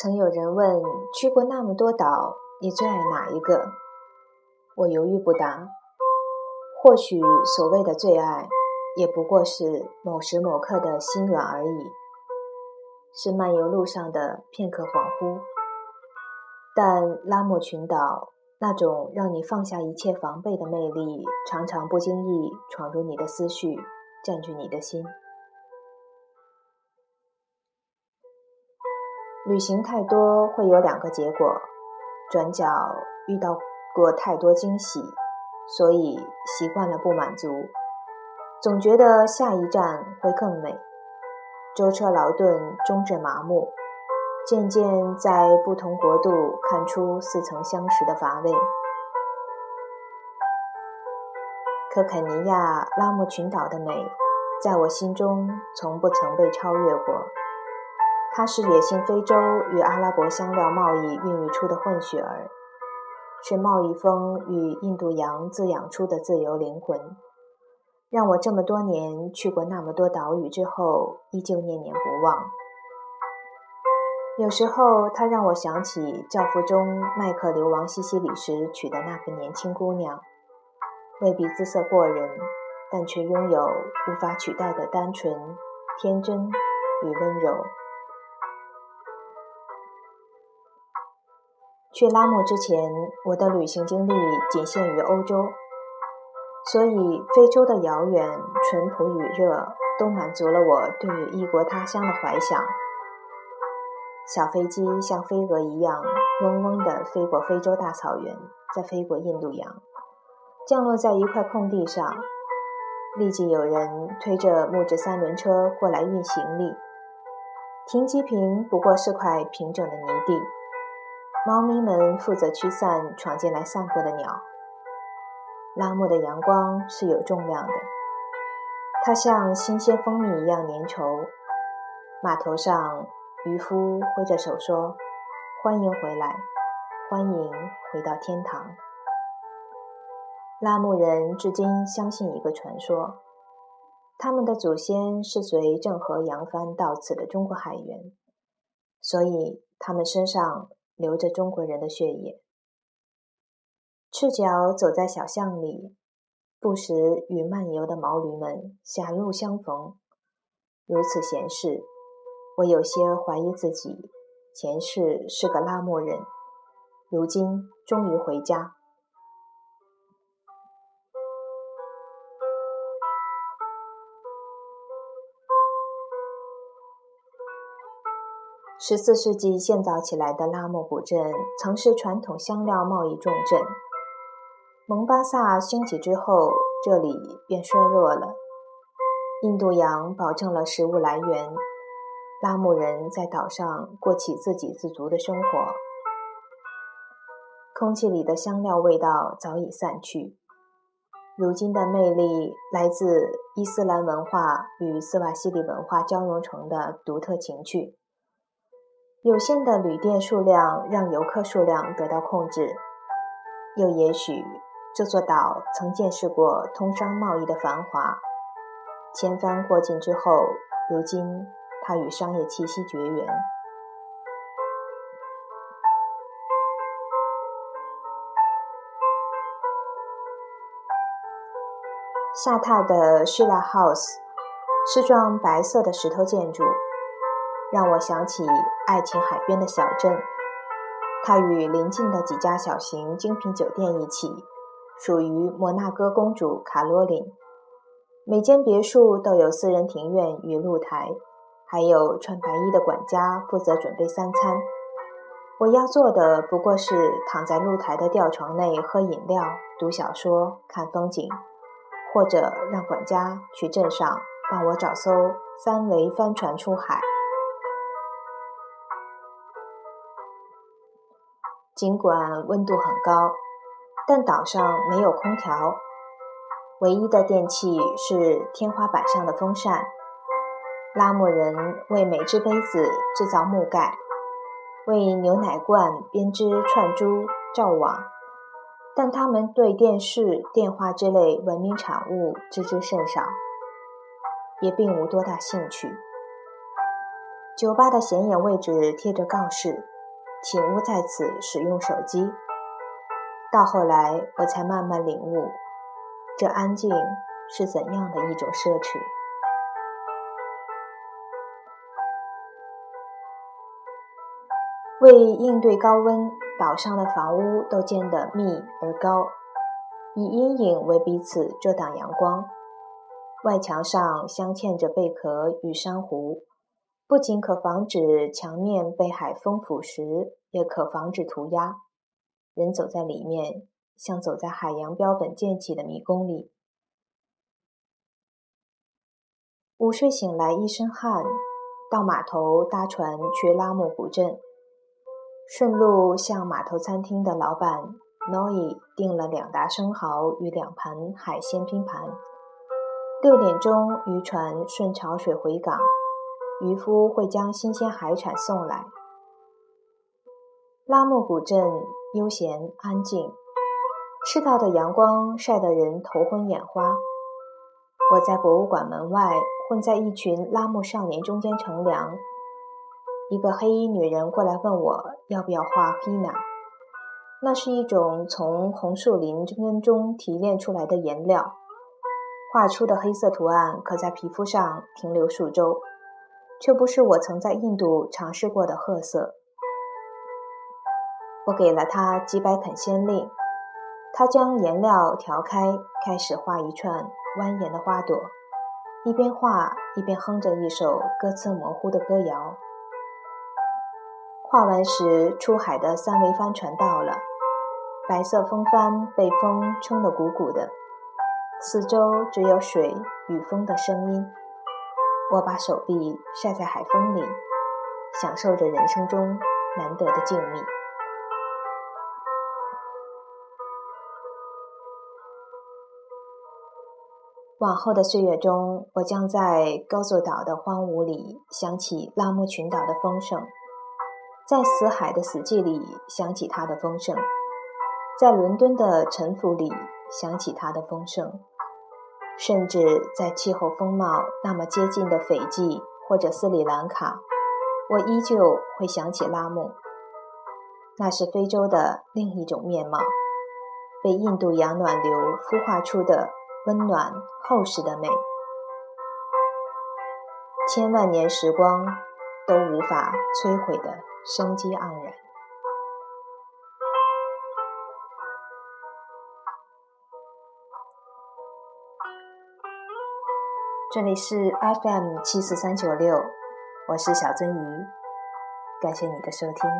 曾有人问：去过那么多岛，你最爱哪一个？我犹豫不答。或许所谓的最爱，也不过是某时某刻的心软而已，是漫游路上的片刻恍惚。但拉莫群岛那种让你放下一切防备的魅力，常常不经意闯入你的思绪，占据你的心。旅行太多会有两个结果：转角遇到过太多惊喜，所以习惯了不满足，总觉得下一站会更美。舟车劳顿，终至麻木，渐渐在不同国度看出似曾相识的乏味。可肯尼亚拉木群岛的美，在我心中从不曾被超越过。它是野性非洲与阿拉伯香料贸易孕育出的混血儿，是贸易风与印度洋滋养出的自由灵魂，让我这么多年去过那么多岛屿之后，依旧念念不忘。有时候，它让我想起《教父》中麦克流亡西西里时娶的那个年轻姑娘，未必姿色过人，但却拥有无法取代的单纯、天真与温柔。去拉莫之前，我的旅行经历仅限于欧洲，所以非洲的遥远、淳朴与热都满足了我对于异国他乡的怀想。小飞机像飞蛾一样嗡嗡地飞过非洲大草原，再飞过印度洋，降落在一块空地上，立即有人推着木质三轮车过来运行李。停机坪不过是块平整的泥地。猫咪们负责驱散闯进来散步的鸟。拉木的阳光是有重量的，它像新鲜蜂蜜一样粘稠。码头上，渔夫挥着手说：“欢迎回来，欢迎回到天堂。”拉木人至今相信一个传说：他们的祖先是随郑和扬帆到此的中国海员，所以他们身上。流着中国人的血液，赤脚走在小巷里，不时与漫游的毛驴们狭路相逢。如此闲适，我有些怀疑自己前世是个拉磨人，如今终于回家。十四世纪建造起来的拉莫古镇曾是传统香料贸易重镇。蒙巴萨兴起之后，这里便衰落了。印度洋保证了食物来源，拉木人在岛上过起自给自足的生活。空气里的香料味道早已散去，如今的魅力来自伊斯兰文化与斯瓦西里文化交融成的独特情趣。有限的旅店数量让游客数量得到控制，又也许这座岛曾见识过通商贸易的繁华，千帆过尽之后，如今它与商业气息绝缘。下榻的 Shila House 是幢白色的石头建筑。让我想起爱琴海边的小镇，它与邻近的几家小型精品酒店一起，属于摩纳哥公主卡罗琳。每间别墅都有私人庭院与露台，还有穿白衣的管家负责准备三餐。我要做的不过是躺在露台的吊床内喝饮料、读小说、看风景，或者让管家去镇上帮我找艘三桅帆船出海。尽管温度很高，但岛上没有空调，唯一的电器是天花板上的风扇。拉莫人为每只杯子制造木盖，为牛奶罐编织串珠罩网，但他们对电视、电话之类文明产物知之甚少，也并无多大兴趣。酒吧的显眼位置贴着告示，请勿在此使用手机。到后来，我才慢慢领悟，这安静是怎样的一种奢侈。为应对高温，岛上的房屋都建得密而高，以阴影为彼此遮挡阳光。外墙上镶嵌着贝壳与珊瑚，不仅可防止墙面被海风腐蚀，也可防止涂鸦。人走在里面，像走在海洋标本建起的迷宫里。午睡醒来一身汗，到码头搭船去拉木古镇。顺路向码头餐厅的老板 Noi 订了两打生蚝与两盘海鲜拼盘。六点钟，渔船顺潮水回港，渔夫会将新鲜海产送来。拉木古镇悠闲安静，赤道的阳光晒得人头昏眼花。我在博物馆门外，混在一群拉木少年中间乘凉。一个黑衣女人过来问我要不要画 Hina，那是一种从红树林根中提炼出来的颜料，画出的黑色图案可在皮肤上停留数周，却不是我曾在印度尝试过的褐色。我给了他几百肯先令，他将颜料调开，开始画一串蜿蜒的花朵，一边画一边哼着一首歌词模糊的歌谣。画完时，出海的三桅帆船到了，白色风帆被风撑得鼓鼓的，四周只有水与风的声音。我把手臂晒在海风里，享受着人生中难得的静谧。往后的岁月中，我将在高座岛的荒芜里想起拉木群岛的丰盛。在死海的死寂里想起它的丰盛，在伦敦的沉浮里想起它的丰盛，甚至在气候风貌那么接近的斐济或者斯里兰卡，我依旧会想起拉木。那是非洲的另一种面貌，被印度洋暖流孵化出的温暖厚实的美，千万年时光都无法摧毁的。生机盎然。这里是 FM 七四三九六，我是小鳟鱼，感谢你的收听。